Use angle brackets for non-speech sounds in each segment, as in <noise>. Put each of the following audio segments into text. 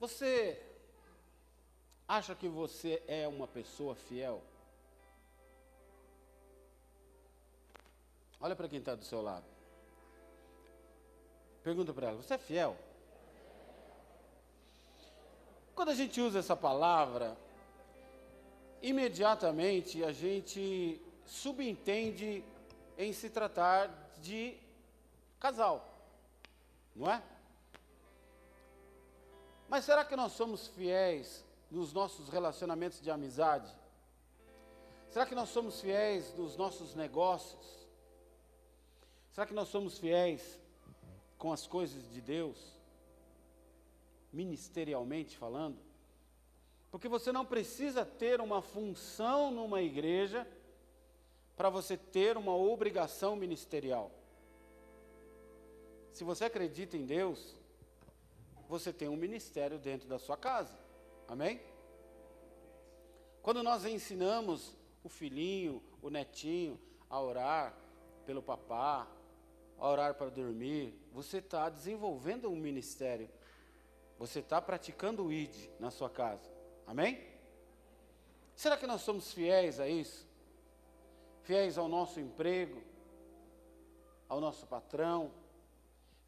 Você acha que você é uma pessoa fiel? Olha para quem está do seu lado. Pergunta para ela: Você é fiel? Quando a gente usa essa palavra, imediatamente a gente subentende em se tratar de casal, não é? Mas será que nós somos fiéis nos nossos relacionamentos de amizade? Será que nós somos fiéis nos nossos negócios? Será que nós somos fiéis com as coisas de Deus? Ministerialmente falando? Porque você não precisa ter uma função numa igreja para você ter uma obrigação ministerial. Se você acredita em Deus, você tem um ministério dentro da sua casa. Amém? Quando nós ensinamos o filhinho, o netinho a orar pelo papá, a orar para dormir, você está desenvolvendo um ministério. Você está praticando o ID na sua casa. Amém? Será que nós somos fiéis a isso? Fiéis ao nosso emprego, ao nosso patrão,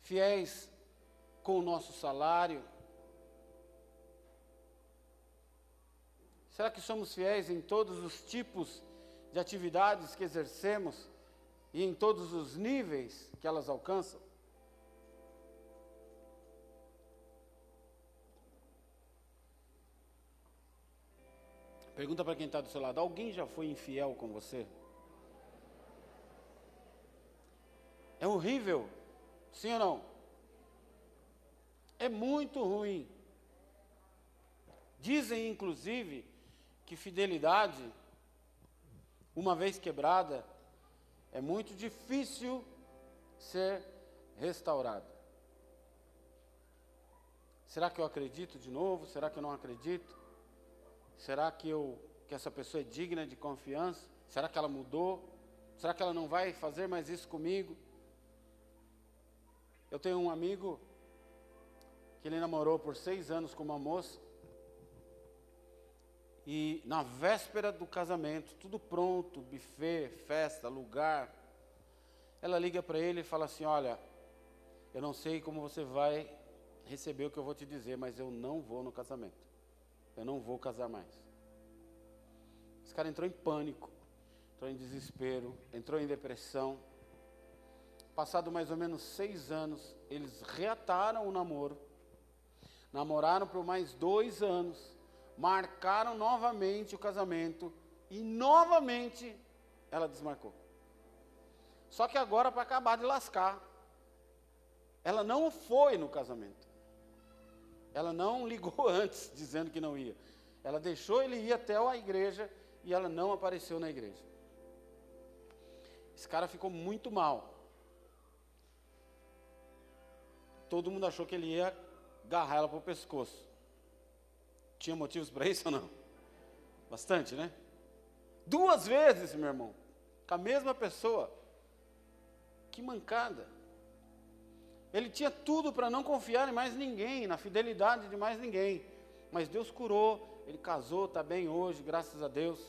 fiéis com o nosso salário? Será que somos fiéis em todos os tipos de atividades que exercemos e em todos os níveis que elas alcançam? Pergunta para quem está do seu lado: alguém já foi infiel com você? É horrível, sim ou não? É muito ruim. Dizem, inclusive, que fidelidade, uma vez quebrada, é muito difícil ser restaurada. Será que eu acredito de novo? Será que eu não acredito? Será que, eu, que essa pessoa é digna de confiança? Será que ela mudou? Será que ela não vai fazer mais isso comigo? Eu tenho um amigo que ele namorou por seis anos com uma moça. E na véspera do casamento, tudo pronto, buffet, festa, lugar. Ela liga para ele e fala assim: Olha, eu não sei como você vai receber o que eu vou te dizer, mas eu não vou no casamento. Eu não vou casar mais. Esse cara entrou em pânico, entrou em desespero, entrou em depressão. Passado mais ou menos seis anos, eles reataram o namoro, namoraram por mais dois anos, marcaram novamente o casamento e novamente ela desmarcou. Só que agora, para acabar de lascar, ela não foi no casamento. Ela não <laughs> ligou antes, dizendo que não ia. Ela deixou ele ir até a igreja e ela não apareceu na igreja. Esse cara ficou muito mal. Todo mundo achou que ele ia agarrar ela para o pescoço. Tinha motivos para isso ou não? Bastante, né? Duas vezes, meu irmão, com a mesma pessoa. Que mancada. Ele tinha tudo para não confiar em mais ninguém, na fidelidade de mais ninguém. Mas Deus curou, ele casou, está bem hoje, graças a Deus.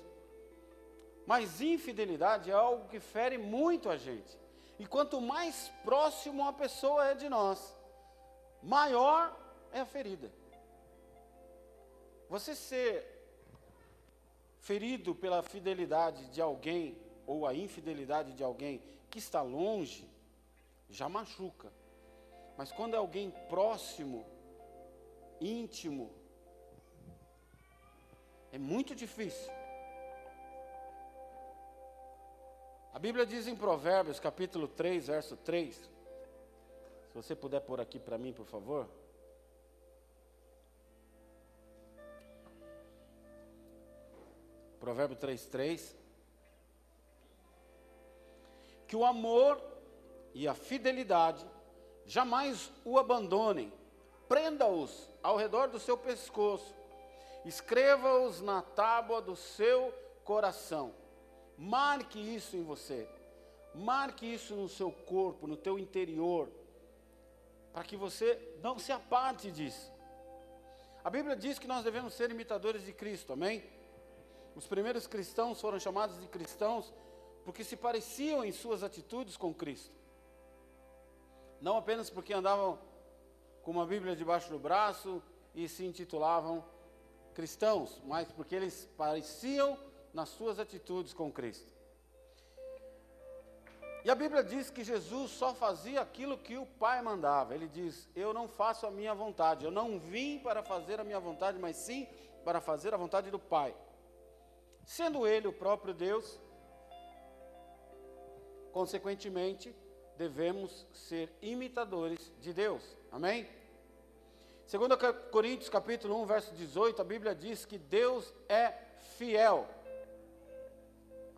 Mas infidelidade é algo que fere muito a gente. E quanto mais próximo a pessoa é de nós, maior é a ferida. Você ser ferido pela fidelidade de alguém ou a infidelidade de alguém que está longe, já machuca. Mas quando é alguém próximo, íntimo, é muito difícil. A Bíblia diz em Provérbios, capítulo 3, verso 3. Se você puder pôr aqui para mim, por favor. Provérbio 3, 3. Que o amor e a fidelidade jamais o abandonem, prenda-os ao redor do seu pescoço, escreva-os na tábua do seu coração. Marque isso em você, marque isso no seu corpo, no teu interior, para que você não se aparte disso. A Bíblia diz que nós devemos ser imitadores de Cristo, amém? Os primeiros cristãos foram chamados de cristãos porque se pareciam em suas atitudes com Cristo. Não apenas porque andavam com uma Bíblia debaixo do braço e se intitulavam cristãos, mas porque eles pareciam nas suas atitudes com Cristo. E a Bíblia diz que Jesus só fazia aquilo que o Pai mandava. Ele diz: Eu não faço a minha vontade. Eu não vim para fazer a minha vontade, mas sim para fazer a vontade do Pai. Sendo Ele o próprio Deus, consequentemente, devemos ser imitadores de Deus. Amém? Segundo Coríntios capítulo 1, verso 18, a Bíblia diz que Deus é fiel.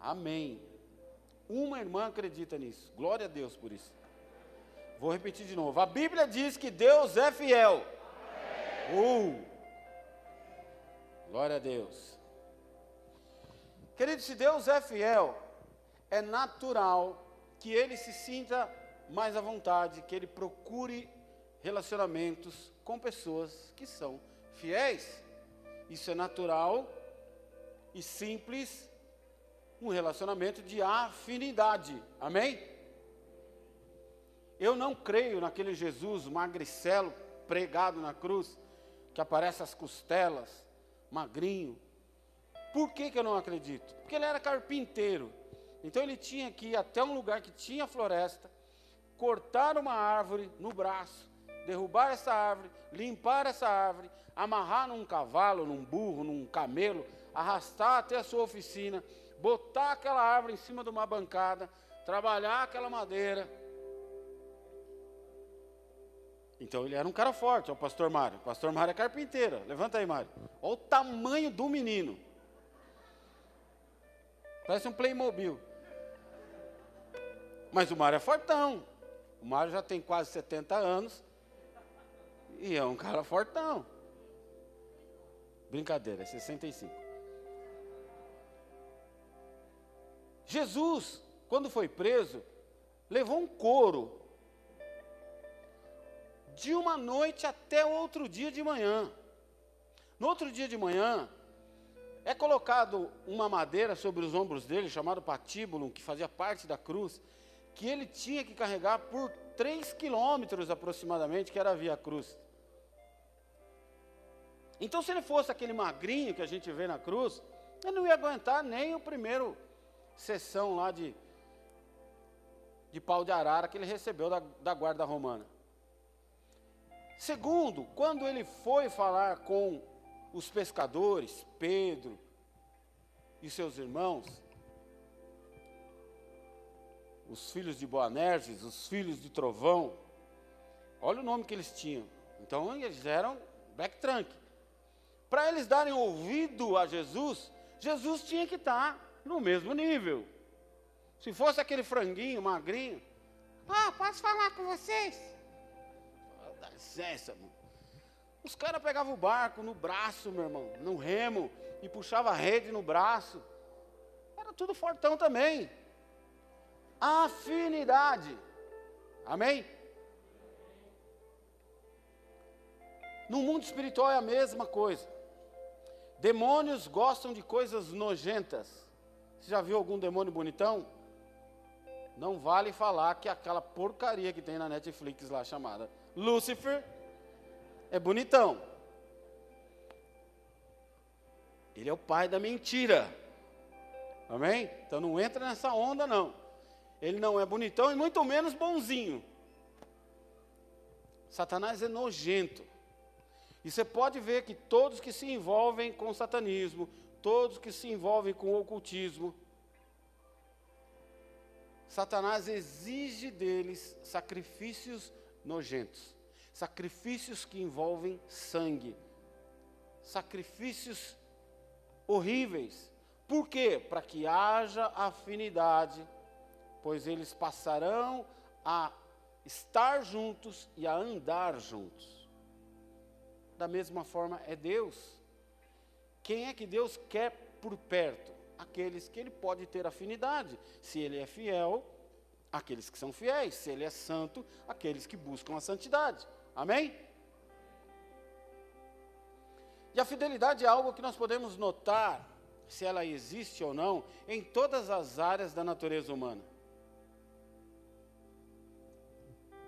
Amém. Uma irmã acredita nisso. Glória a Deus por isso. Vou repetir de novo. A Bíblia diz que Deus é fiel. Uh! Glória a Deus. Querido, se Deus é fiel, é natural que ele se sinta mais à vontade, que ele procure relacionamentos com pessoas que são fiéis. Isso é natural e simples um relacionamento de afinidade. Amém? Eu não creio naquele Jesus magricelo pregado na cruz, que aparece as costelas, magrinho. Por que, que eu não acredito? Porque ele era carpinteiro. Então ele tinha que ir até um lugar que tinha floresta, cortar uma árvore no braço, derrubar essa árvore, limpar essa árvore, amarrar num cavalo, num burro, num camelo, arrastar até a sua oficina, botar aquela árvore em cima de uma bancada, trabalhar aquela madeira. Então ele era um cara forte, o pastor Mário. O pastor Mário é carpinteira. Levanta aí, Mário. Olha o tamanho do menino. Parece um Playmobil. Mas o Mário é fortão. O Mário já tem quase 70 anos. E é um cara fortão. Brincadeira, é 65. Jesus, quando foi preso, levou um couro de uma noite até outro dia de manhã. No outro dia de manhã, é colocado uma madeira sobre os ombros dele, chamado patíbulo, que fazia parte da cruz, que ele tinha que carregar por três quilômetros aproximadamente, que era a Via Cruz. Então, se ele fosse aquele magrinho que a gente vê na cruz, ele não ia aguentar nem o primeiro sessão lá de, de pau de arara que ele recebeu da, da guarda romana. Segundo, quando ele foi falar com os pescadores, Pedro e seus irmãos, os filhos de Boanerges, os filhos de Trovão, olha o nome que eles tinham. Então eles eram backtrunk. Para eles darem ouvido a Jesus, Jesus tinha que estar no mesmo nível. Se fosse aquele franguinho magrinho, ah, posso falar com vocês? Dá licença. Os caras pegavam o barco no braço, meu irmão, no remo, e puxava a rede no braço. Era tudo fortão também. Afinidade. Amém? No mundo espiritual é a mesma coisa. Demônios gostam de coisas nojentas. Você já viu algum demônio bonitão? Não vale falar que aquela porcaria que tem na Netflix lá chamada Lucifer é bonitão. Ele é o pai da mentira. Amém? Então não entra nessa onda não. Ele não é bonitão e muito menos bonzinho. Satanás é nojento. E você pode ver que todos que se envolvem com satanismo, todos que se envolvem com ocultismo. Satanás exige deles sacrifícios nojentos, sacrifícios que envolvem sangue, sacrifícios horríveis. Por quê? Para que haja afinidade, pois eles passarão a estar juntos e a andar juntos. Da mesma forma é Deus. Quem é que Deus quer por perto? Aqueles que ele pode ter afinidade. Se ele é fiel, aqueles que são fiéis. Se ele é santo, aqueles que buscam a santidade. Amém? E a fidelidade é algo que nós podemos notar, se ela existe ou não, em todas as áreas da natureza humana.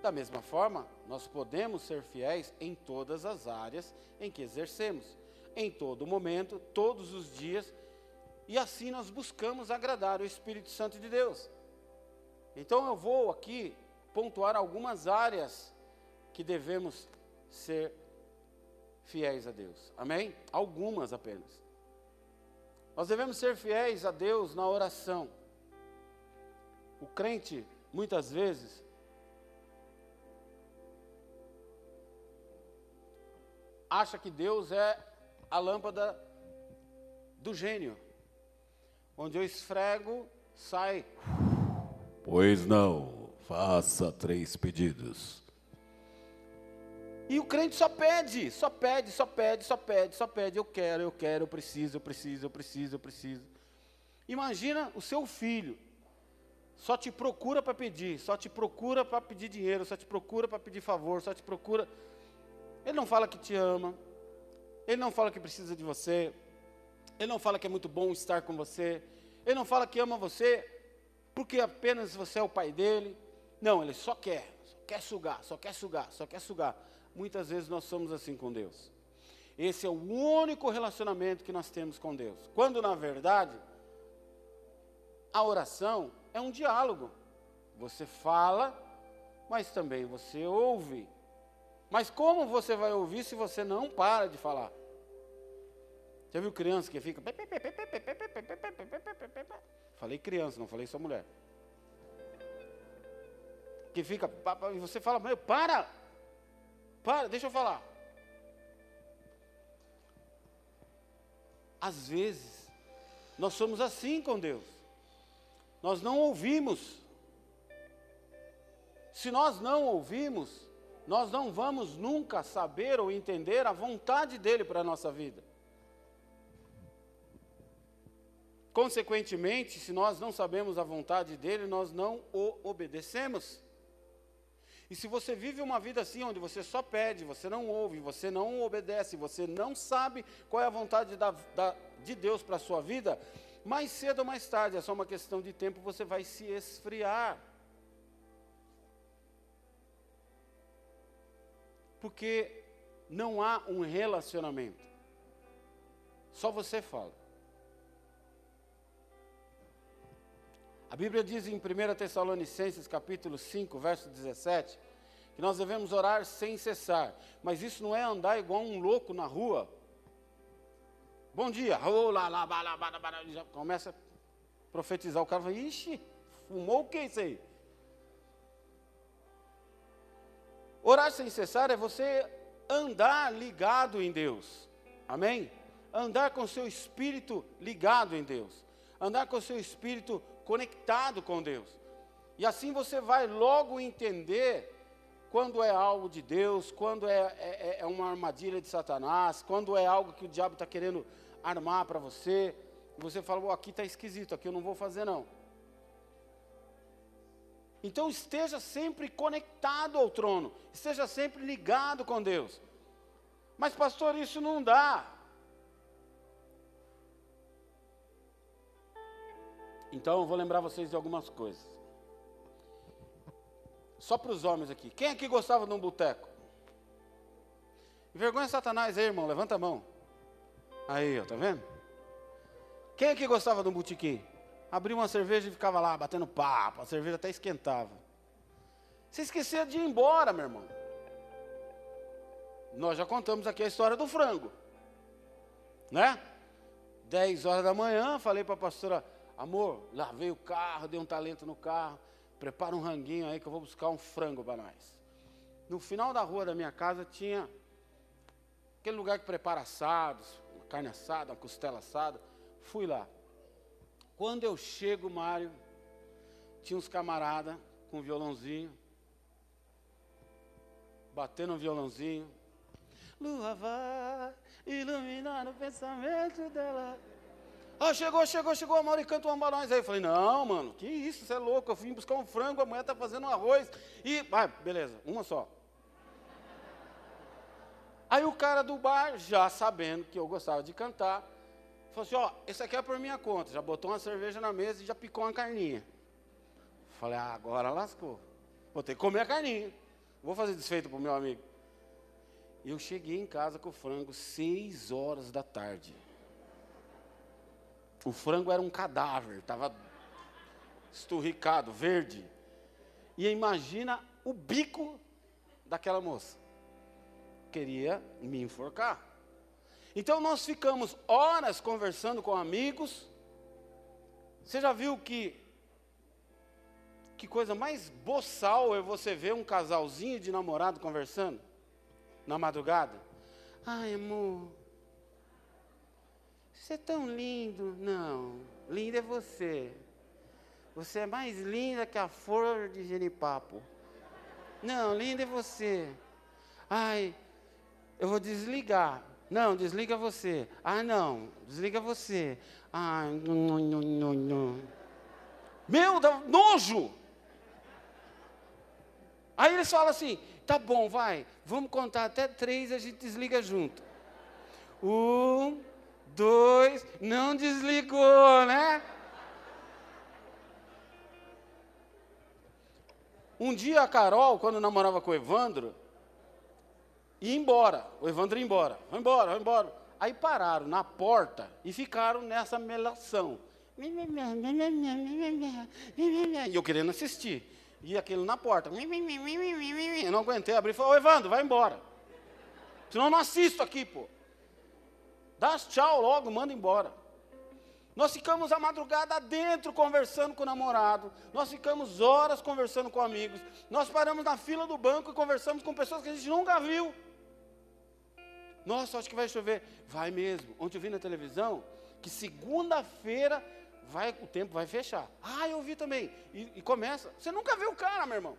Da mesma forma, nós podemos ser fiéis em todas as áreas em que exercemos, em todo momento, todos os dias, e assim nós buscamos agradar o Espírito Santo de Deus. Então eu vou aqui pontuar algumas áreas que devemos ser fiéis a Deus. Amém? Algumas apenas. Nós devemos ser fiéis a Deus na oração. O crente, muitas vezes, acha que Deus é a lâmpada do gênio, onde eu esfrego, sai. Pois não, faça três pedidos. E o crente só pede, só pede, só pede, só pede, só pede. Eu quero, eu quero, eu preciso, eu preciso, eu preciso, eu preciso. Imagina o seu filho, só te procura para pedir, só te procura para pedir dinheiro, só te procura para pedir favor, só te procura. Ele não fala que te ama, ele não fala que precisa de você, ele não fala que é muito bom estar com você, ele não fala que ama você porque apenas você é o pai dele. Não, ele só quer, só quer sugar, só quer sugar, só quer sugar. Muitas vezes nós somos assim com Deus. Esse é o único relacionamento que nós temos com Deus. Quando na verdade a oração é um diálogo. Você fala, mas também você ouve. Mas como você vai ouvir se você não para de falar? Já viu criança que fica. Falei criança, não falei só mulher. Que fica. E você fala, meu, para! Para, deixa eu falar. Às vezes, nós somos assim com Deus. Nós não ouvimos. Se nós não ouvimos, nós não vamos nunca saber ou entender a vontade dele para a nossa vida. Consequentemente, se nós não sabemos a vontade dele, nós não o obedecemos. E se você vive uma vida assim, onde você só pede, você não ouve, você não obedece, você não sabe qual é a vontade da, da, de Deus para a sua vida, mais cedo ou mais tarde, é só uma questão de tempo, você vai se esfriar. Porque não há um relacionamento. Só você fala. A Bíblia diz em 1 Tessalonicenses capítulo 5, verso 17, que nós devemos orar sem cessar. Mas isso não é andar igual um louco na rua. Bom dia, lá, lá, lá, lá, já começa a profetizar. O cara fala, ixi, fumou o que isso aí? Orar sem cessar é você andar ligado em Deus. Amém? Andar com seu espírito ligado em Deus. Andar com seu espírito conectado com Deus. E assim você vai logo entender quando é algo de Deus, quando é, é, é uma armadilha de Satanás, quando é algo que o diabo está querendo armar para você. Você fala, oh, aqui está esquisito, aqui eu não vou fazer não. Então esteja sempre conectado ao trono, esteja sempre ligado com Deus. Mas pastor, isso não dá. Então eu vou lembrar vocês de algumas coisas. Só para os homens aqui. Quem aqui gostava de um boteco? Vergonha Satanás aí, irmão. Levanta a mão. Aí, ó, tá vendo? Quem aqui gostava de um botequim? Abria uma cerveja e ficava lá batendo papo. A cerveja até esquentava. Você esquecia de ir embora, meu irmão. Nós já contamos aqui a história do frango. Né? 10 horas da manhã, falei para a pastora Amor, lavei o carro, dei um talento no carro, prepara um ranguinho aí que eu vou buscar um frango para nós. No final da rua da minha casa tinha aquele lugar que prepara assados, uma carne assada, uma costela assada. Fui lá. Quando eu chego, Mário, tinha uns camaradas com um violãozinho, batendo um violãozinho. Lua vai iluminar o pensamento dela. Ah, chegou, chegou, chegou, a Mauri canta um balões. Aí eu falei, não, mano, que isso, você é louco, eu vim buscar um frango, a mulher está fazendo um arroz. E, ah, beleza, uma só. Aí o cara do bar, já sabendo que eu gostava de cantar, falou assim: Ó, esse aqui é por minha conta. Já botou uma cerveja na mesa e já picou uma carninha. Falei: Ah, agora lascou. Vou ter que comer a carninha. Vou fazer desfeito para o meu amigo. E eu cheguei em casa com o frango seis horas da tarde. O frango era um cadáver, estava esturricado, verde. E imagina o bico daquela moça. Queria me enforcar. Então nós ficamos horas conversando com amigos. Você já viu que que coisa mais boçal é você ver um casalzinho de namorado conversando na madrugada? Ai, amor, você é tão lindo. Não, linda é você. Você é mais linda que a flor de genipapo. Não, linda é você. Ai, eu vou desligar. Não, desliga você. Ah, não, desliga você. Ai, não, não, não, não. Meu, dá nojo. Aí eles falam assim: tá bom, vai, vamos contar até três, a gente desliga junto. Um, dois, não desligou, né? Um dia a Carol, quando namorava com o Evandro, ia embora. O Evandro ia embora. Vai embora, vai embora. Aí pararam na porta e ficaram nessa melação. E eu querendo assistir. E aquele na porta. Eu não aguentei abrir e falei, ô Evandro, vai embora. Senão eu não assisto aqui, pô. Dá tchau logo, manda embora. Nós ficamos a madrugada dentro conversando com o namorado. Nós ficamos horas conversando com amigos. Nós paramos na fila do banco e conversamos com pessoas que a gente nunca viu. Nossa, acho que vai chover. Vai mesmo. Ontem eu vi na televisão que segunda-feira vai, o tempo vai fechar. Ah, eu vi também. E, e começa. Você nunca viu o cara, meu irmão.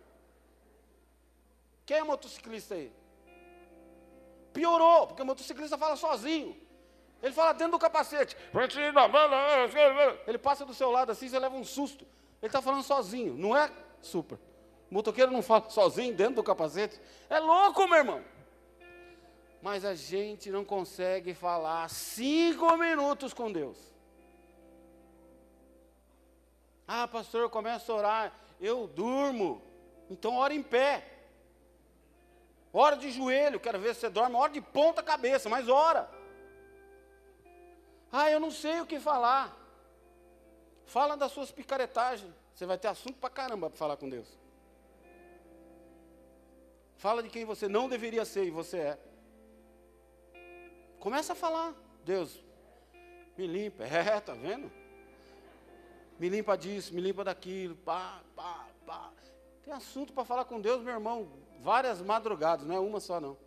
Quem é motociclista aí? Piorou, porque o motociclista fala sozinho. Ele fala dentro do capacete. Ele passa do seu lado assim, você leva um susto. Ele está falando sozinho, não é super. O motoqueiro não fala sozinho dentro do capacete. É louco, meu irmão. Mas a gente não consegue falar cinco minutos com Deus. Ah, pastor, eu começo a orar, eu durmo. Então ora em pé. Ora de joelho, quero ver se você dorme. Ora de ponta cabeça, mas ora. Ah, eu não sei o que falar. Fala das suas picaretagens. Você vai ter assunto pra caramba para falar com Deus. Fala de quem você não deveria ser e você é. Começa a falar. Deus, me limpa. É, <laughs> tá vendo? Me limpa disso, me limpa daquilo. Pá, pá, pá. Tem assunto para falar com Deus, meu irmão. Várias madrugadas, não é uma só não.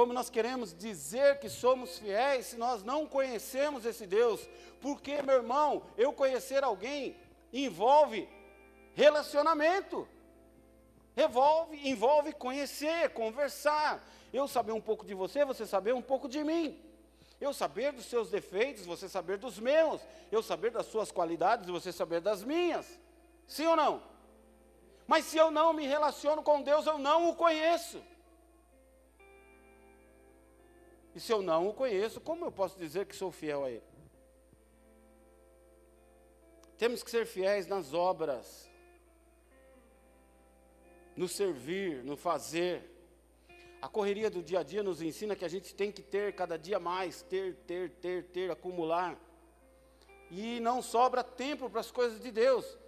Como nós queremos dizer que somos fiéis se nós não conhecemos esse Deus? Porque, meu irmão, eu conhecer alguém envolve relacionamento. Envolve, envolve conhecer, conversar. Eu saber um pouco de você, você saber um pouco de mim. Eu saber dos seus defeitos, você saber dos meus. Eu saber das suas qualidades, você saber das minhas. Sim ou não? Mas se eu não me relaciono com Deus, eu não o conheço. Se eu não o conheço, como eu posso dizer que sou fiel a Ele? Temos que ser fiéis nas obras, no servir, no fazer. A correria do dia a dia nos ensina que a gente tem que ter cada dia mais, ter, ter, ter, ter, acumular. E não sobra tempo para as coisas de Deus.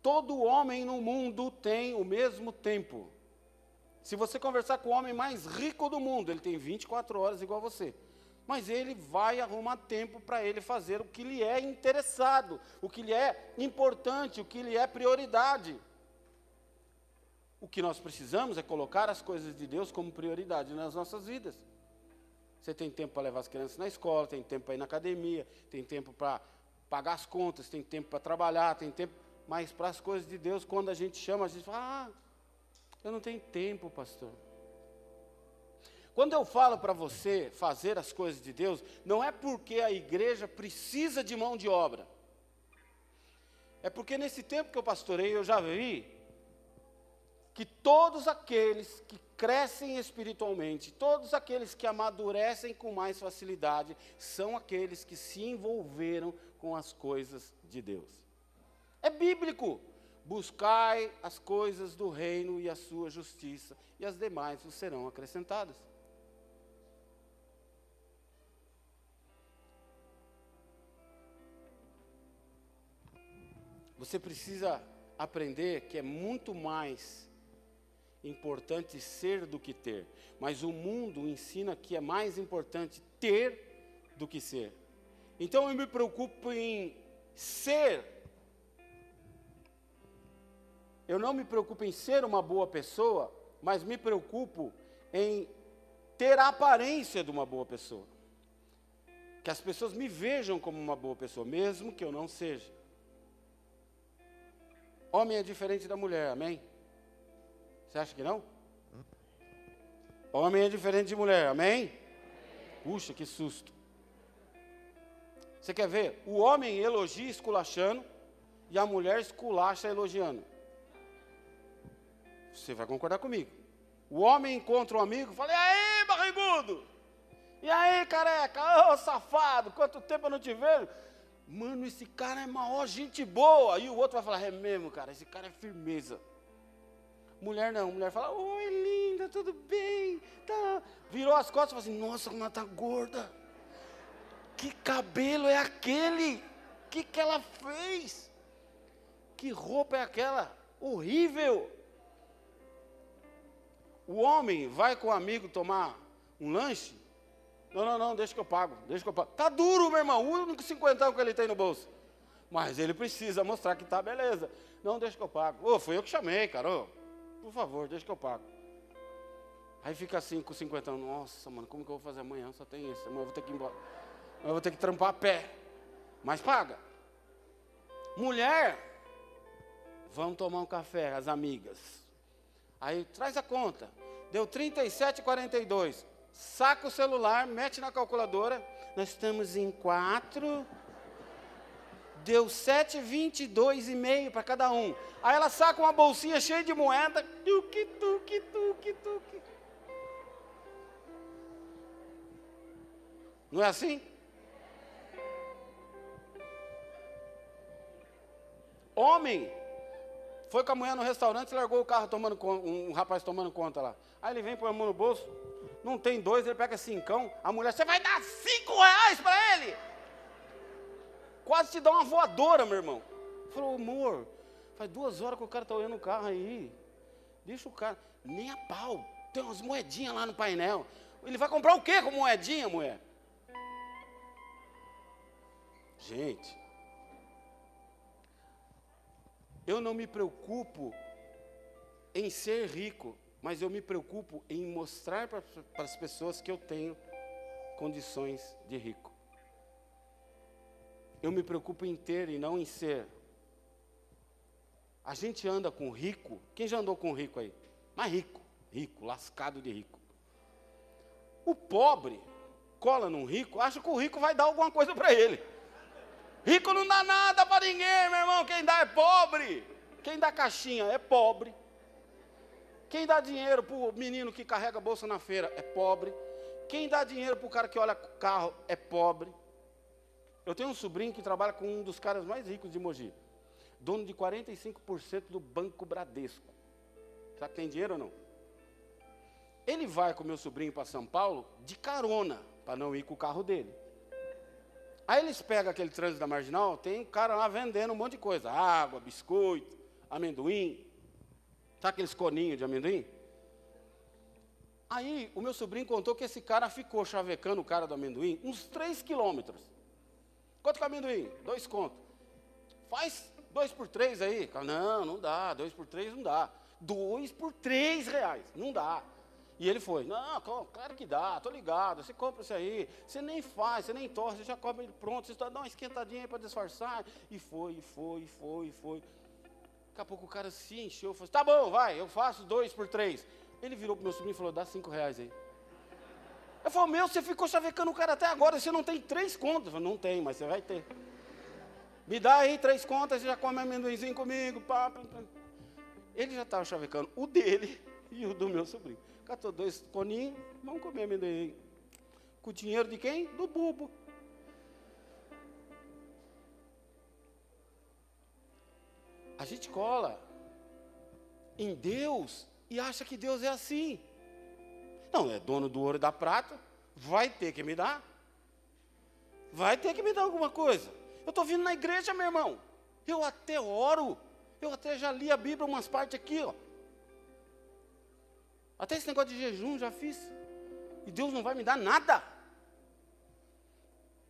Todo homem no mundo tem o mesmo tempo. Se você conversar com o homem mais rico do mundo, ele tem 24 horas igual você. Mas ele vai arrumar tempo para ele fazer o que lhe é interessado, o que lhe é importante, o que lhe é prioridade. O que nós precisamos é colocar as coisas de Deus como prioridade nas nossas vidas. Você tem tempo para levar as crianças na escola, tem tempo para ir na academia, tem tempo para pagar as contas, tem tempo para trabalhar, tem tempo. Mas para as coisas de Deus, quando a gente chama, a gente fala, ah, eu não tenho tempo, pastor. Quando eu falo para você fazer as coisas de Deus, não é porque a igreja precisa de mão de obra. É porque nesse tempo que eu pastorei, eu já vi que todos aqueles que crescem espiritualmente, todos aqueles que amadurecem com mais facilidade, são aqueles que se envolveram com as coisas de Deus. É bíblico. Buscai as coisas do reino e a sua justiça, e as demais vos serão acrescentadas. Você precisa aprender que é muito mais importante ser do que ter, mas o mundo ensina que é mais importante ter do que ser. Então eu me preocupo em ser. Eu não me preocupo em ser uma boa pessoa, mas me preocupo em ter a aparência de uma boa pessoa. Que as pessoas me vejam como uma boa pessoa, mesmo que eu não seja. Homem é diferente da mulher, amém? Você acha que não? Homem é diferente de mulher, amém? Puxa, que susto. Você quer ver? O homem elogia esculachando e a mulher esculacha elogiando. Você vai concordar comigo. O homem encontra um amigo e fala: E aí, barrigudo? E aí, careca? Ô, oh, safado, quanto tempo eu não te vejo? Mano, esse cara é maior gente boa. E o outro vai falar: É mesmo, cara, esse cara é firmeza. Mulher não, mulher fala: Oi, linda, tudo bem? Tá. Virou as costas e falou assim: Nossa, como ela tá gorda. Que cabelo é aquele? O que, que ela fez? Que roupa é aquela? Horrível. O homem vai com o amigo tomar um lanche. Não, não, não, deixa que eu pago, deixa que eu pago. Tá duro, meu irmão, o único cinquentão que ele tem no bolso. Mas ele precisa mostrar que tá beleza. Não, deixa que eu pago. Ô, oh, foi eu que chamei, cara. Oh, por favor, deixa que eu pago. Aí fica assim com cinquentão. Nossa, mano, como que eu vou fazer amanhã? Só tem isso. Amanhã eu vou ter que ir embora. Eu vou ter que trampar a pé. Mas paga. Mulher, vamos tomar um café, as amigas. Aí traz a conta. Deu 37,42. Saca o celular, mete na calculadora. Nós estamos em quatro. Deu 7,22 e meio para cada um. Aí ela saca uma bolsinha cheia de moeda. Tuque, tuque, tuque, tuque. Não é assim? Homem foi com a mulher no restaurante e largou o carro tomando um rapaz tomando conta lá. Aí ele vem, põe a mão no bolso, não tem dois, ele pega cincão, a mulher, você vai dar cinco reais para ele? Quase te dá uma voadora, meu irmão. Falou, amor, faz duas horas que o cara está olhando o carro aí. Deixa o cara, nem a pau. Tem umas moedinhas lá no painel. Ele vai comprar o quê com moedinha, mulher? Gente, eu não me preocupo em ser rico, mas eu me preocupo em mostrar para as pessoas que eu tenho condições de rico. Eu me preocupo em ter e não em ser. A gente anda com rico. Quem já andou com rico aí? Mas rico, rico, lascado de rico. O pobre cola num rico, acha que o rico vai dar alguma coisa para ele. Rico não dá nada para ninguém, meu irmão. Quem dá é pobre. Quem dá caixinha é pobre. Quem dá dinheiro para o menino que carrega bolsa na feira é pobre. Quem dá dinheiro para o cara que olha carro é pobre. Eu tenho um sobrinho que trabalha com um dos caras mais ricos de Mogi. Dono de 45% do Banco Bradesco. Será que tem dinheiro ou não? Ele vai com meu sobrinho para São Paulo de carona, para não ir com o carro dele. Aí eles pegam aquele trânsito da marginal, tem um cara lá vendendo um monte de coisa: água, biscoito, amendoim. Sabe aqueles coninhos de amendoim? Aí o meu sobrinho contou que esse cara ficou chavecando o cara do amendoim uns 3 quilômetros. Quanto que é amendoim? Dois contos. Faz dois por três aí. Não, não dá. Dois por três não dá. Dois por três reais. Não dá. E ele foi, não, claro que dá, tô ligado, você compra isso aí, você nem faz, você nem torce, você já compra ele pronto, você dá uma esquentadinha aí para disfarçar. E foi, e foi, e foi, e foi. Daqui a pouco o cara se encheu, falou, tá bom, vai, eu faço dois por três. Ele virou para meu sobrinho e falou, dá cinco reais aí. Eu falei, meu, você ficou chavecando o cara até agora, você não tem três contas. Eu falei, não tem, mas você vai ter. Me dá aí três contas, você já come amendoinzinho comigo, pá, pá, pá. Ele já estava chavecando o dele <laughs> e o do meu sobrinho. Catou dois coninhos, vamos comer amendoim. Com o dinheiro de quem? Do bubo. A gente cola em Deus e acha que Deus é assim. Não, é dono do ouro e da prata, vai ter que me dar. Vai ter que me dar alguma coisa. Eu estou vindo na igreja, meu irmão. Eu até oro. Eu até já li a Bíblia umas partes aqui, ó. Até esse negócio de jejum já fiz. E Deus não vai me dar nada.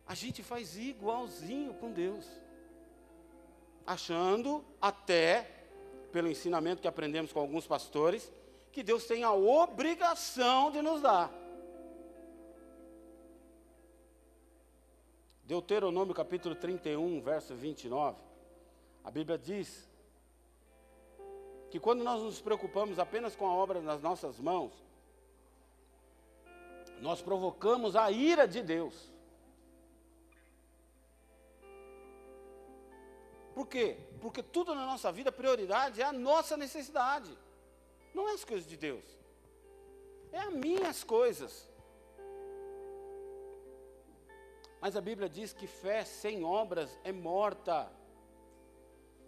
A gente faz igualzinho com Deus. Achando até, pelo ensinamento que aprendemos com alguns pastores, que Deus tem a obrigação de nos dar. Deuteronômio capítulo 31, verso 29. A Bíblia diz que quando nós nos preocupamos apenas com a obra nas nossas mãos, nós provocamos a ira de Deus. Por quê? Porque tudo na nossa vida, prioridade é a nossa necessidade. Não é as coisas de Deus. É as minhas coisas. Mas a Bíblia diz que fé sem obras é morta.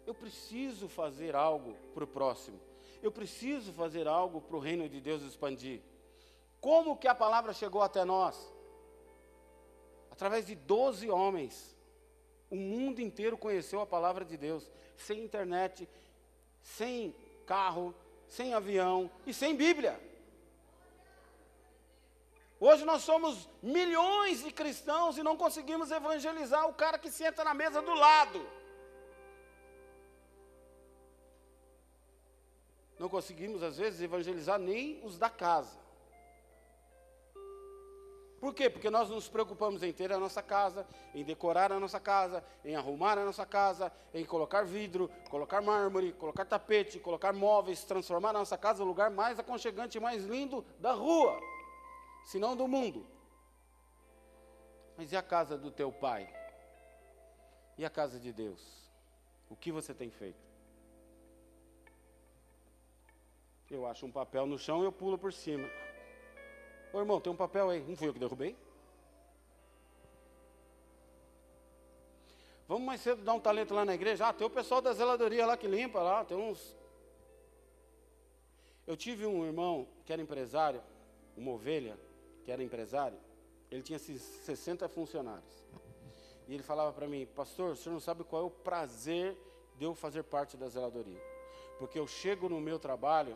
Eu preciso fazer algo para o próximo. Eu preciso fazer algo para o reino de Deus expandir. Como que a palavra chegou até nós? Através de doze homens. O mundo inteiro conheceu a palavra de Deus, sem internet, sem carro, sem avião e sem Bíblia. Hoje nós somos milhões de cristãos e não conseguimos evangelizar o cara que senta na mesa do lado. Não conseguimos, às vezes, evangelizar nem os da casa. Por quê? Porque nós nos preocupamos em ter a nossa casa, em decorar a nossa casa, em arrumar a nossa casa, em colocar vidro, colocar mármore, colocar tapete, colocar móveis, transformar a nossa casa no lugar mais aconchegante e mais lindo da rua, se não do mundo. Mas e a casa do teu pai? E a casa de Deus? O que você tem feito? Eu acho um papel no chão e eu pulo por cima. Ô irmão, tem um papel aí. Não fui eu que derrubei? Vamos mais cedo dar um talento lá na igreja. Ah, tem o pessoal da zeladoria lá que limpa lá, tem uns. Eu tive um irmão que era empresário, uma ovelha, que era empresário, ele tinha 60 funcionários. E ele falava para mim, pastor, o senhor não sabe qual é o prazer de eu fazer parte da zeladoria. Porque eu chego no meu trabalho,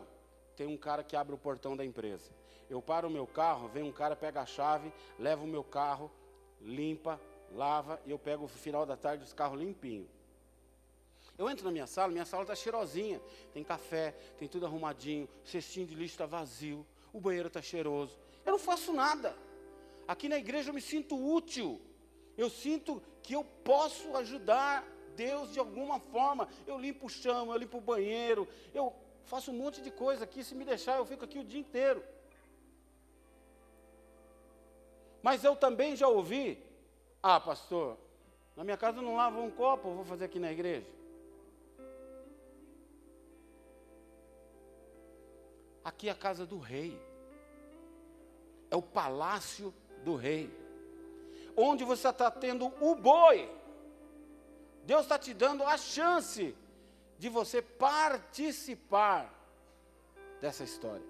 tem um cara que abre o portão da empresa. Eu paro o meu carro, vem um cara, pega a chave, leva o meu carro, limpa, lava, e eu pego no final da tarde os carros limpinho. Eu entro na minha sala, minha sala está cheirosinha. Tem café, tem tudo arrumadinho, cestinho de lixo está vazio, o banheiro está cheiroso. Eu não faço nada. Aqui na igreja eu me sinto útil. Eu sinto que eu posso ajudar Deus de alguma forma. Eu limpo o chão, eu limpo o banheiro, eu faço um monte de coisa aqui. Se me deixar, eu fico aqui o dia inteiro. Mas eu também já ouvi, ah, pastor, na minha casa não lava um copo, eu vou fazer aqui na igreja. Aqui é a casa do rei. É o palácio do rei. Onde você está tendo o boi. Deus está te dando a chance de você participar dessa história.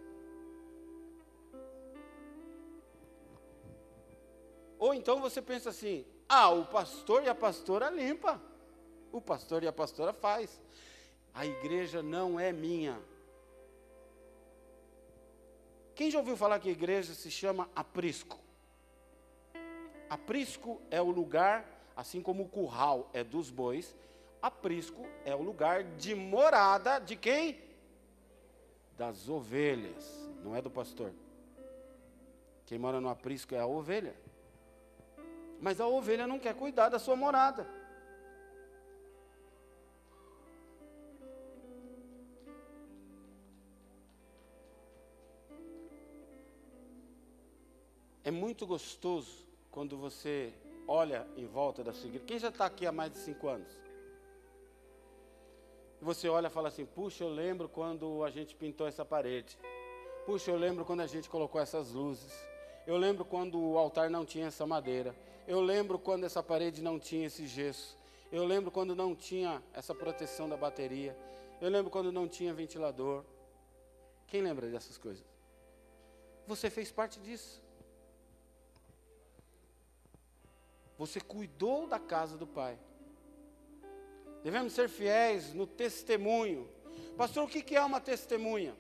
Ou então você pensa assim: ah, o pastor e a pastora limpa. O pastor e a pastora faz. A igreja não é minha. Quem já ouviu falar que a igreja se chama aprisco? Aprisco é o lugar, assim como o curral é dos bois, aprisco é o lugar de morada de quem? Das ovelhas, não é do pastor. Quem mora no aprisco é a ovelha. Mas a ovelha não quer cuidar da sua morada. É muito gostoso quando você olha em volta da sua igreja. Quem já está aqui há mais de cinco anos? E você olha e fala assim: puxa, eu lembro quando a gente pintou essa parede. Puxa, eu lembro quando a gente colocou essas luzes. Eu lembro quando o altar não tinha essa madeira. Eu lembro quando essa parede não tinha esse gesso. Eu lembro quando não tinha essa proteção da bateria. Eu lembro quando não tinha ventilador. Quem lembra dessas coisas? Você fez parte disso. Você cuidou da casa do Pai. Devemos ser fiéis no testemunho. Pastor, o que é uma testemunha?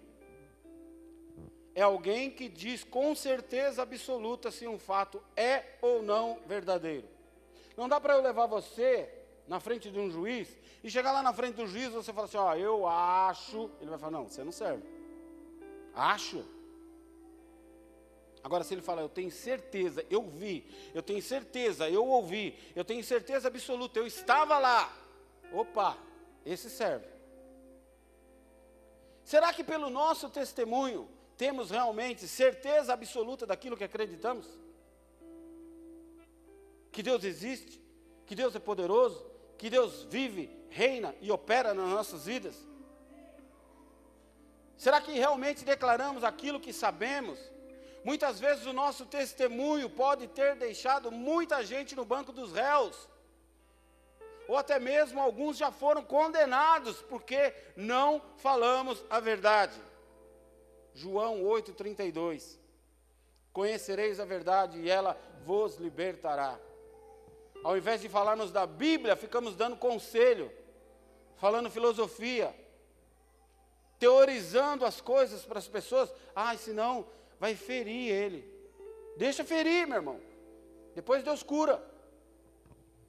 É alguém que diz com certeza absoluta se um fato é ou não verdadeiro. Não dá para eu levar você na frente de um juiz e chegar lá na frente do juiz e você falar assim: Ó, eu acho. Ele vai falar: Não, você não serve. Acho. Agora, se ele falar, eu tenho certeza, eu vi, eu tenho certeza, eu ouvi, eu tenho certeza absoluta, eu estava lá. Opa, esse serve. Será que pelo nosso testemunho temos realmente certeza absoluta daquilo que acreditamos? Que Deus existe, que Deus é poderoso, que Deus vive, reina e opera nas nossas vidas? Será que realmente declaramos aquilo que sabemos? Muitas vezes o nosso testemunho pode ter deixado muita gente no banco dos réus ou até mesmo alguns já foram condenados porque não falamos a verdade. João 8:32. Conhecereis a verdade e ela vos libertará. Ao invés de falarmos da Bíblia, ficamos dando conselho, falando filosofia, teorizando as coisas para as pessoas. Ah, senão vai ferir ele. Deixa ferir, meu irmão. Depois Deus cura.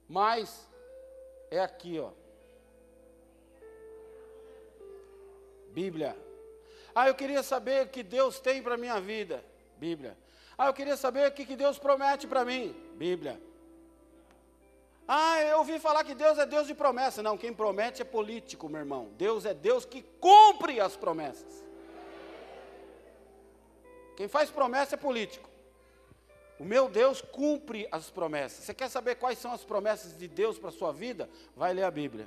Mas é aqui, ó. Bíblia. Ah, eu queria saber o que Deus tem para a minha vida. Bíblia. Ah, eu queria saber o que, que Deus promete para mim. Bíblia. Ah, eu ouvi falar que Deus é Deus de promessa. Não, quem promete é político, meu irmão. Deus é Deus que cumpre as promessas. Quem faz promessa é político. O meu Deus cumpre as promessas. Você quer saber quais são as promessas de Deus para a sua vida? Vai ler a Bíblia.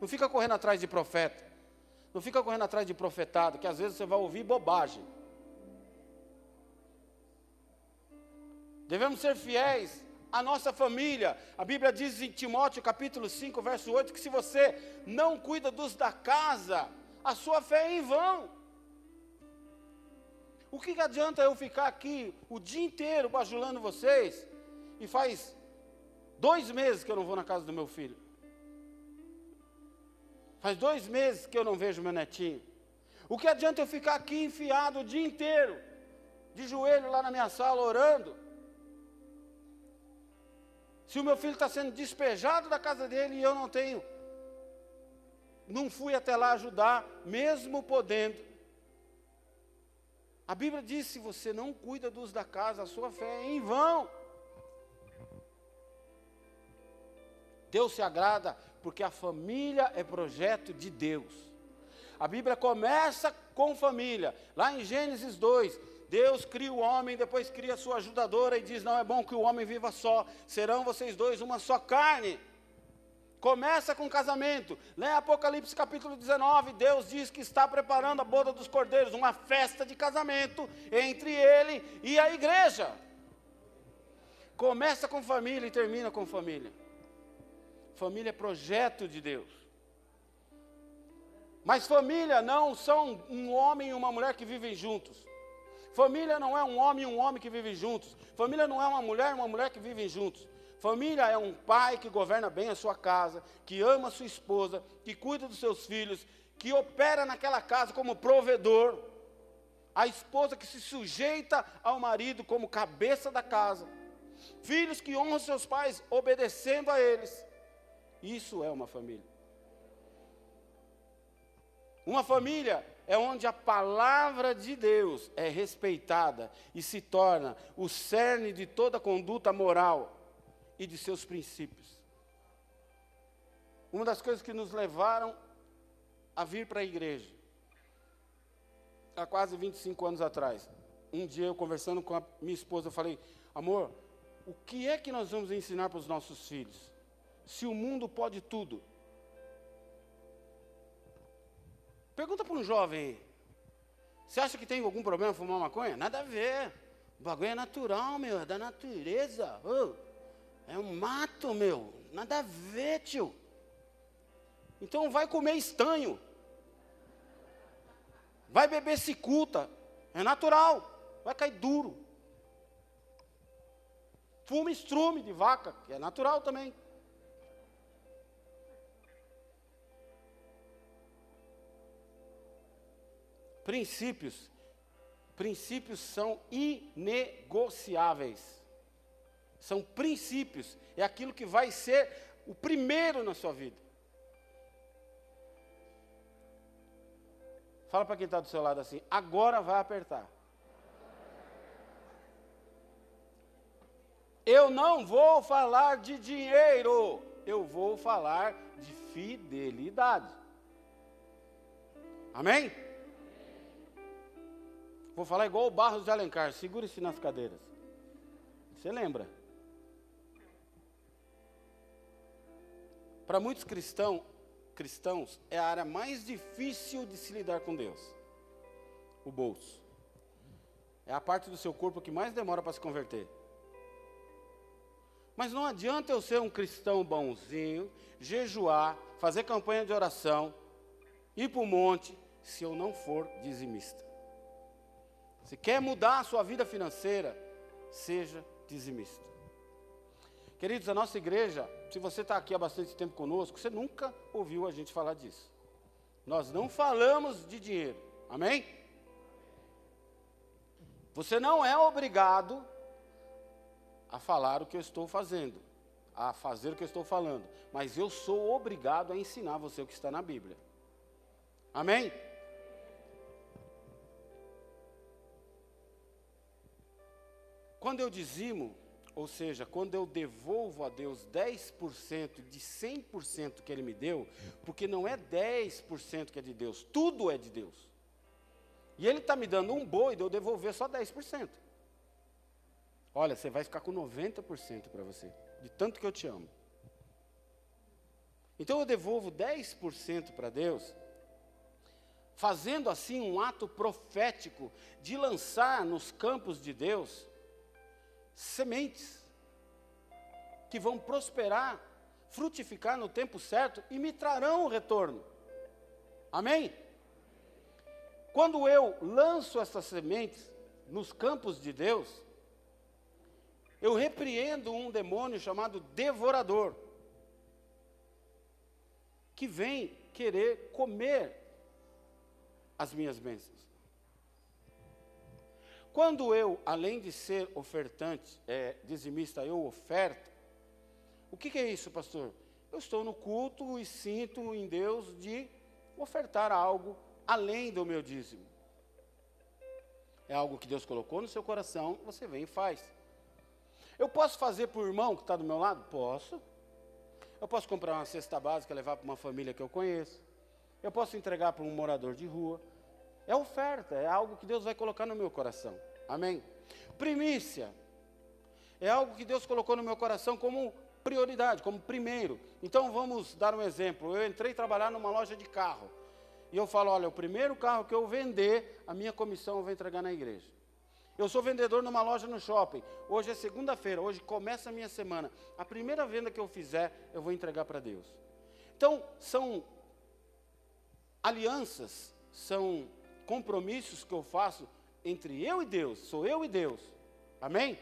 Não fica correndo atrás de profeta. Não fica correndo atrás de profetado, que às vezes você vai ouvir bobagem. Devemos ser fiéis à nossa família. A Bíblia diz em Timóteo capítulo 5, verso 8, que se você não cuida dos da casa, a sua fé é em vão. O que, que adianta eu ficar aqui o dia inteiro bajulando vocês e faz dois meses que eu não vou na casa do meu filho? Faz dois meses que eu não vejo meu netinho. O que adianta eu ficar aqui enfiado o dia inteiro, de joelho lá na minha sala orando? Se o meu filho está sendo despejado da casa dele e eu não tenho, não fui até lá ajudar, mesmo podendo. A Bíblia diz: se você não cuida dos da casa, a sua fé é em vão. Deus se agrada porque a família é projeto de Deus. A Bíblia começa com família. Lá em Gênesis 2, Deus cria o homem, depois cria a sua ajudadora e diz: Não é bom que o homem viva só, serão vocês dois uma só carne. Começa com casamento. Lê Apocalipse capítulo 19. Deus diz que está preparando a boda dos cordeiros, uma festa de casamento entre ele e a igreja. Começa com família e termina com família. Família é projeto de Deus. Mas família não são um homem e uma mulher que vivem juntos. Família não é um homem e um homem que vivem juntos. Família não é uma mulher e uma mulher que vivem juntos. Família é um pai que governa bem a sua casa, que ama a sua esposa, que cuida dos seus filhos, que opera naquela casa como provedor. A esposa que se sujeita ao marido como cabeça da casa. Filhos que honram seus pais obedecendo a eles. Isso é uma família. Uma família é onde a palavra de Deus é respeitada e se torna o cerne de toda conduta moral e de seus princípios. Uma das coisas que nos levaram a vir para a igreja, há quase 25 anos atrás, um dia eu conversando com a minha esposa, eu falei: amor, o que é que nós vamos ensinar para os nossos filhos? Se o mundo pode tudo. Pergunta para um jovem Você acha que tem algum problema fumar maconha? Nada a ver. O bagulho é natural, meu, é da natureza. Oh, é um mato, meu. Nada a ver, tio. Então vai comer estanho. Vai beber cicuta. É natural. Vai cair duro. Fuma estrume de vaca, que é natural também. Princípios. Princípios são inegociáveis. São princípios. É aquilo que vai ser o primeiro na sua vida. Fala para quem está do seu lado assim: agora vai apertar. Eu não vou falar de dinheiro, eu vou falar de fidelidade. Amém? Vou falar igual o Barros de Alencar, segure-se nas cadeiras. Você lembra? Para muitos cristão, cristãos, é a área mais difícil de se lidar com Deus. O bolso. É a parte do seu corpo que mais demora para se converter. Mas não adianta eu ser um cristão bonzinho, jejuar, fazer campanha de oração, ir para o monte, se eu não for dizimista. Se quer mudar a sua vida financeira, seja dizimista. Queridos, a nossa igreja, se você está aqui há bastante tempo conosco, você nunca ouviu a gente falar disso. Nós não falamos de dinheiro, amém? Você não é obrigado a falar o que eu estou fazendo, a fazer o que eu estou falando, mas eu sou obrigado a ensinar você o que está na Bíblia, amém? Quando eu dizimo, ou seja, quando eu devolvo a Deus 10% de 100% que Ele me deu, porque não é 10% que é de Deus, tudo é de Deus. E Ele está me dando um boi de eu devolver só 10%. Olha, você vai ficar com 90% para você, de tanto que eu te amo. Então eu devolvo 10% para Deus, fazendo assim um ato profético de lançar nos campos de Deus sementes que vão prosperar, frutificar no tempo certo e me trarão o retorno. Amém? Quando eu lanço essas sementes nos campos de Deus, eu repreendo um demônio chamado devorador, que vem querer comer as minhas bênçãos. Quando eu, além de ser ofertante, é, dizimista, eu oferto, o que, que é isso, pastor? Eu estou no culto e sinto em Deus de ofertar algo além do meu dízimo. É algo que Deus colocou no seu coração, você vem e faz. Eu posso fazer para o irmão que está do meu lado? Posso. Eu posso comprar uma cesta básica levar para uma família que eu conheço. Eu posso entregar para um morador de rua. É oferta, é algo que Deus vai colocar no meu coração. Amém? Primícia. É algo que Deus colocou no meu coração como prioridade, como primeiro. Então vamos dar um exemplo. Eu entrei trabalhar numa loja de carro. E eu falo, olha, o primeiro carro que eu vender, a minha comissão eu vou entregar na igreja. Eu sou vendedor numa loja no shopping. Hoje é segunda-feira, hoje começa a minha semana. A primeira venda que eu fizer, eu vou entregar para Deus. Então, são alianças, são compromissos que eu faço entre eu e Deus, sou eu e Deus. Amém?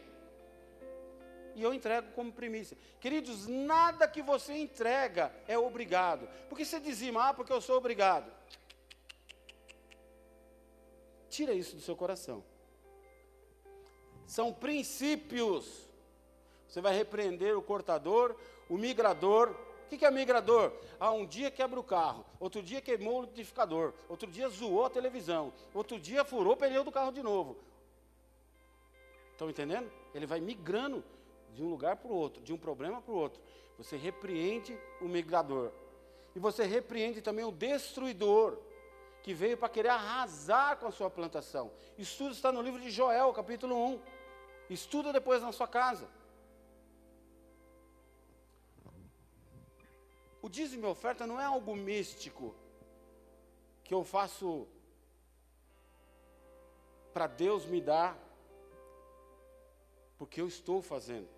E eu entrego como primícia. Queridos, nada que você entrega é obrigado. Porque você dizima, ah, porque eu sou obrigado. Tira isso do seu coração. São princípios. Você vai repreender o cortador, o migrador, que, que é migrador? Ah, um dia quebra o carro, outro dia queimou o liquidificador, outro dia zoou a televisão, outro dia furou o pneu do carro de novo. Estão entendendo? Ele vai migrando de um lugar para o outro, de um problema para o outro. Você repreende o migrador. E você repreende também o destruidor, que veio para querer arrasar com a sua plantação. Isso tudo está no livro de Joel, capítulo 1. Estuda depois na sua casa. Dízimo e oferta não é algo místico que eu faço para Deus me dar porque eu estou fazendo.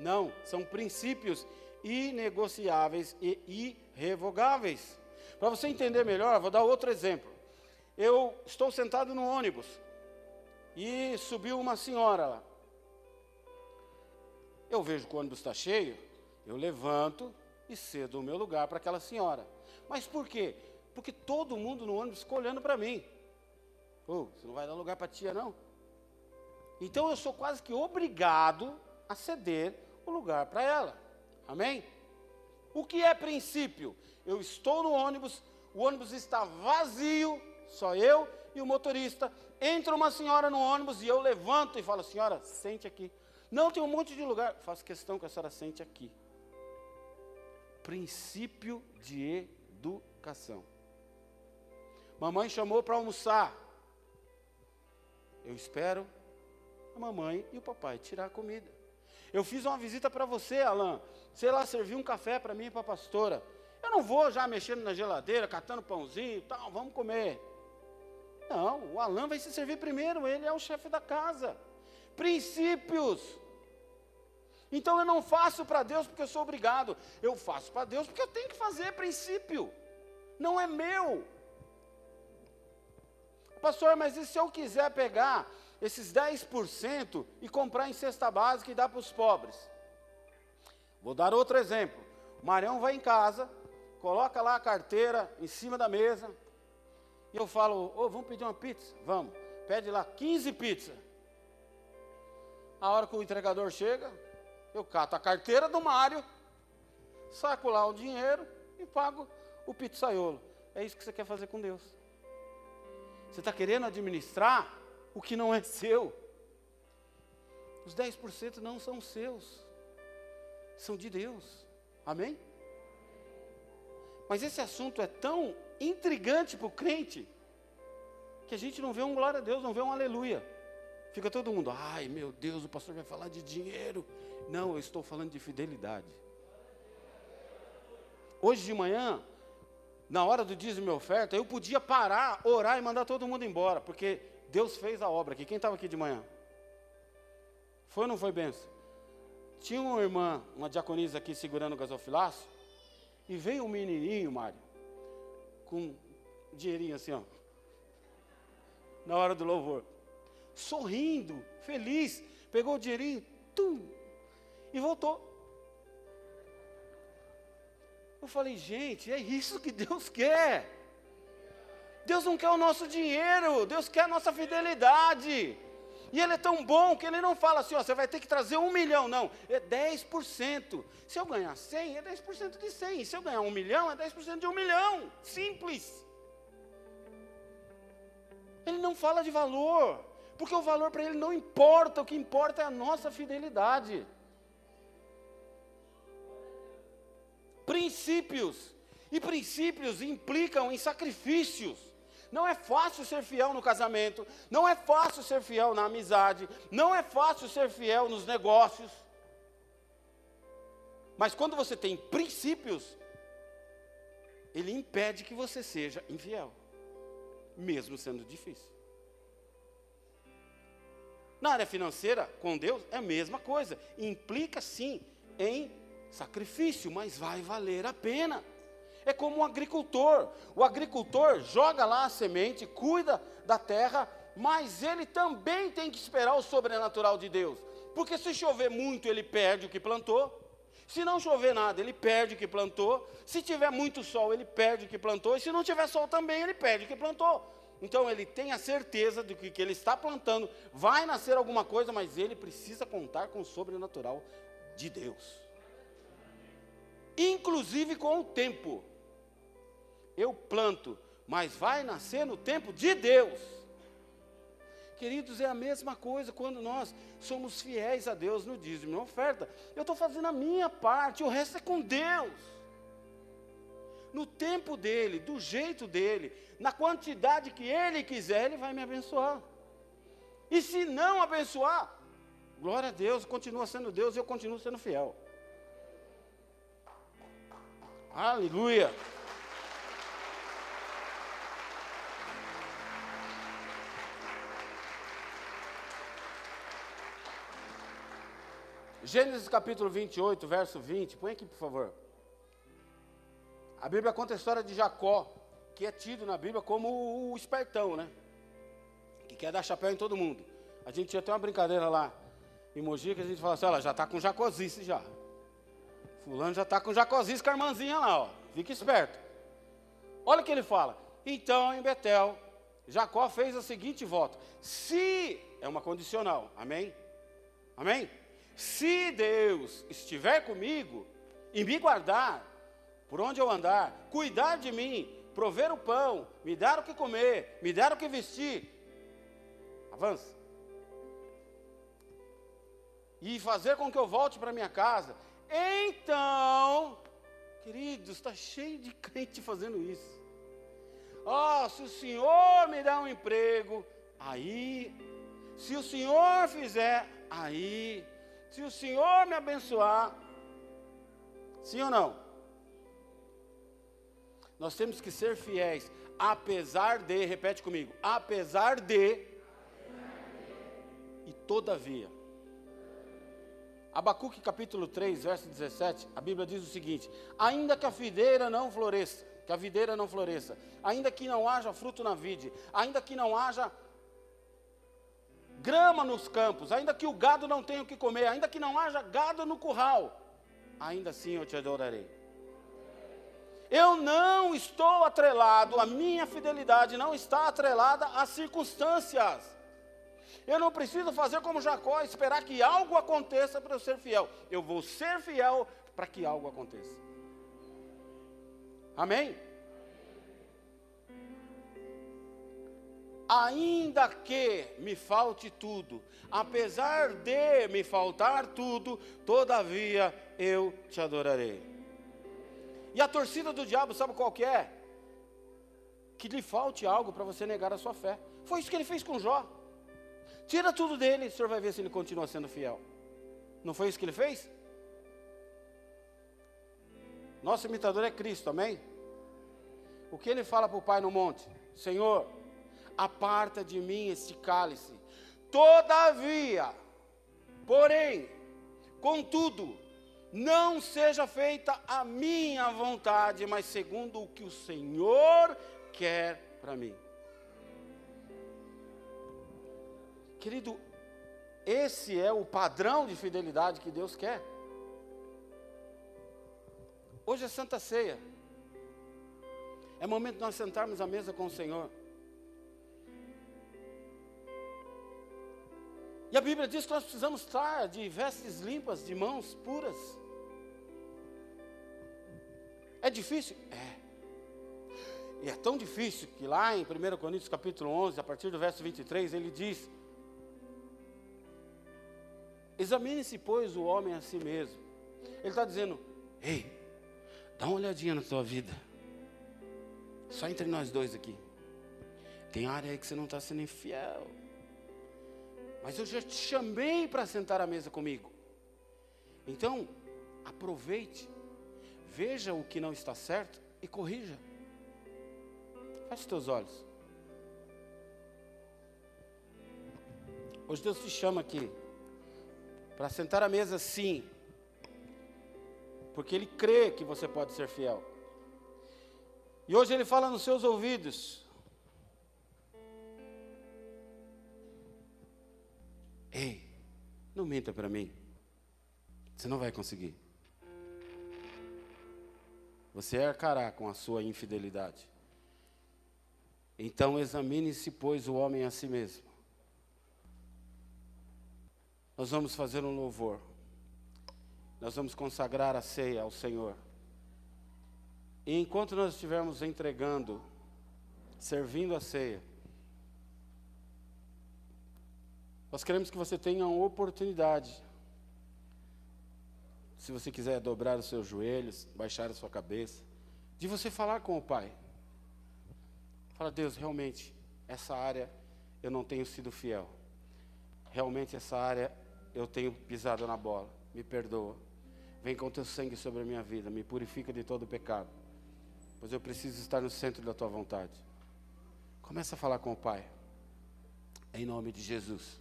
Não, são princípios inegociáveis e irrevogáveis. Para você entender melhor, vou dar outro exemplo. Eu estou sentado no ônibus e subiu uma senhora lá. Eu vejo que o ônibus está cheio, eu levanto e cedo o meu lugar para aquela senhora. Mas por quê? Porque todo mundo no ônibus ficou olhando para mim. Oh, você não vai dar lugar para tia, não? Então eu sou quase que obrigado a ceder o lugar para ela. Amém? O que é princípio? Eu estou no ônibus, o ônibus está vazio, só eu e o motorista. Entra uma senhora no ônibus e eu levanto e falo: Senhora, sente aqui. Não, tem um monte de lugar. Faço questão que a senhora sente aqui. Princípio de educação. Mamãe chamou para almoçar. Eu espero a mamãe e o papai tirar a comida. Eu fiz uma visita para você, Alain. Sei lá, serviu um café para mim e para a pastora. Eu não vou já mexendo na geladeira, catando pãozinho e tal, vamos comer. Não, o Alain vai se servir primeiro, ele é o chefe da casa. Princípios. Então eu não faço para Deus porque eu sou obrigado. Eu faço para Deus porque eu tenho que fazer princípio. Não é meu. Pastor, mas e se eu quiser pegar esses 10% e comprar em cesta básica e dar para os pobres. Vou dar outro exemplo. O Marião vai em casa, coloca lá a carteira em cima da mesa, e eu falo, ô, oh, vamos pedir uma pizza? Vamos. Pede lá 15 pizzas. A hora que o entregador chega, eu cato a carteira do Mário, saco lá o dinheiro e pago o pizzaiolo. É isso que você quer fazer com Deus. Você está querendo administrar o que não é seu. Os 10% não são seus, são de Deus. Amém? Mas esse assunto é tão intrigante para o crente que a gente não vê um glória a Deus, não vê um aleluia. Fica todo mundo, ai meu Deus, o pastor vai falar de dinheiro. Não, eu estou falando de fidelidade. Hoje de manhã, na hora do dízimo e oferta, eu podia parar, orar e mandar todo mundo embora, porque Deus fez a obra aqui. Quem estava aqui de manhã? Foi ou não foi benção? Tinha uma irmã, uma diaconisa aqui segurando o gasofilaço, e veio um menininho, Mário, com um dinheirinho assim, ó, na hora do louvor, sorrindo, feliz, pegou o dinheirinho, tum, e voltou. Eu falei, gente, é isso que Deus quer. Deus não quer o nosso dinheiro, Deus quer a nossa fidelidade. E Ele é tão bom que Ele não fala assim, ó, você vai ter que trazer um milhão, não, é 10%. Se eu ganhar 100, é 10% de 100. Se eu ganhar um milhão, é 10% de um milhão. Simples. Ele não fala de valor, porque o valor para Ele não importa, o que importa é a nossa fidelidade. Princípios, e princípios implicam em sacrifícios. Não é fácil ser fiel no casamento, não é fácil ser fiel na amizade, não é fácil ser fiel nos negócios. Mas quando você tem princípios, ele impede que você seja infiel, mesmo sendo difícil. Na área financeira, com Deus, é a mesma coisa. Implica sim em sacrifício, mas vai valer a pena. É como um agricultor. O agricultor joga lá a semente, cuida da terra, mas ele também tem que esperar o sobrenatural de Deus. Porque se chover muito, ele perde o que plantou. Se não chover nada, ele perde o que plantou. Se tiver muito sol, ele perde o que plantou. E se não tiver sol também, ele perde o que plantou. Então ele tem a certeza de que que ele está plantando vai nascer alguma coisa, mas ele precisa contar com o sobrenatural de Deus. Inclusive com o tempo eu planto, mas vai nascer no tempo de Deus. Queridos, é a mesma coisa quando nós somos fiéis a Deus no dízimo, na oferta. Eu estou fazendo a minha parte, o resto é com Deus no tempo dele, do jeito dele, na quantidade que ele quiser, ele vai me abençoar. E se não abençoar, glória a Deus, continua sendo Deus e eu continuo sendo fiel. Aleluia. Gênesis capítulo 28, verso 20. Põe aqui, por favor. A Bíblia conta a história de Jacó, que é tido na Bíblia como o espertão, né? Que quer dar chapéu em todo mundo. A gente tinha até uma brincadeira lá em Mogi que a gente fala assim: olha, já está com Jacosice já. Fulano já está com Jacosice com a irmãzinha lá, ó. Fica esperto. Olha o que ele fala. Então, em Betel, Jacó fez o seguinte voto: se, é uma condicional, amém? Amém? Se Deus estiver comigo e me guardar, por onde eu andar, cuidar de mim, prover o pão, me dar o que comer, me dar o que vestir, avança. E fazer com que eu volte para minha casa. Então, queridos, está cheio de crente fazendo isso. Oh, se o Senhor me dá um emprego, aí, se o Senhor fizer, aí, se o Senhor me abençoar, sim ou não? Nós temos que ser fiéis, apesar de, repete comigo, apesar de, e todavia. Abacuque capítulo 3, verso 17, a Bíblia diz o seguinte: ainda que a videira não floresça, que a videira não floresça, ainda que não haja fruto na vide, ainda que não haja grama nos campos, ainda que o gado não tenha o que comer, ainda que não haja gado no curral, ainda assim eu te adorarei. Eu não estou atrelado, a minha fidelidade não está atrelada às circunstâncias. Eu não preciso fazer como Jacó, esperar que algo aconteça para eu ser fiel. Eu vou ser fiel para que algo aconteça. Amém? ainda que me falte tudo, apesar de me faltar tudo, todavia eu te adorarei. E a torcida do diabo, sabe qual que é? Que lhe falte algo para você negar a sua fé. Foi isso que ele fez com Jó. Tira tudo dele, o senhor vai ver se ele continua sendo fiel. Não foi isso que ele fez? Nosso imitador é Cristo, amém? O que ele fala para o Pai no monte? Senhor, aparta de mim este cálice. Todavia, porém, contudo, não seja feita a minha vontade, mas segundo o que o Senhor quer para mim. Querido, esse é o padrão de fidelidade que Deus quer. Hoje é Santa Ceia. É momento de nós sentarmos à mesa com o Senhor. E a Bíblia diz que nós precisamos estar de vestes limpas, de mãos puras. É difícil? É. E é tão difícil que lá em 1 Coríntios capítulo 11, a partir do verso 23, ele diz: Examine-se, pois, o homem a si mesmo. Ele está dizendo: Ei, dá uma olhadinha na tua vida. Só entre nós dois aqui. Tem área aí que você não está sendo infiel. Mas eu já te chamei para sentar à mesa comigo. Então, aproveite, veja o que não está certo e corrija. Feche teus olhos. Hoje Deus te chama aqui para sentar à mesa, sim, porque Ele crê que você pode ser fiel. E hoje Ele fala nos seus ouvidos: Ei, não minta para mim. Você não vai conseguir. Você arcará com a sua infidelidade. Então examine-se, pois, o homem a si mesmo. Nós vamos fazer um louvor. Nós vamos consagrar a ceia ao Senhor. E enquanto nós estivermos entregando, servindo a ceia, Nós queremos que você tenha uma oportunidade. Se você quiser dobrar os seus joelhos, baixar a sua cabeça, de você falar com o Pai. Fala, Deus, realmente, essa área eu não tenho sido fiel. Realmente, essa área eu tenho pisado na bola. Me perdoa. Vem com teu sangue sobre a minha vida. Me purifica de todo pecado. Pois eu preciso estar no centro da tua vontade. Começa a falar com o Pai. Em nome de Jesus.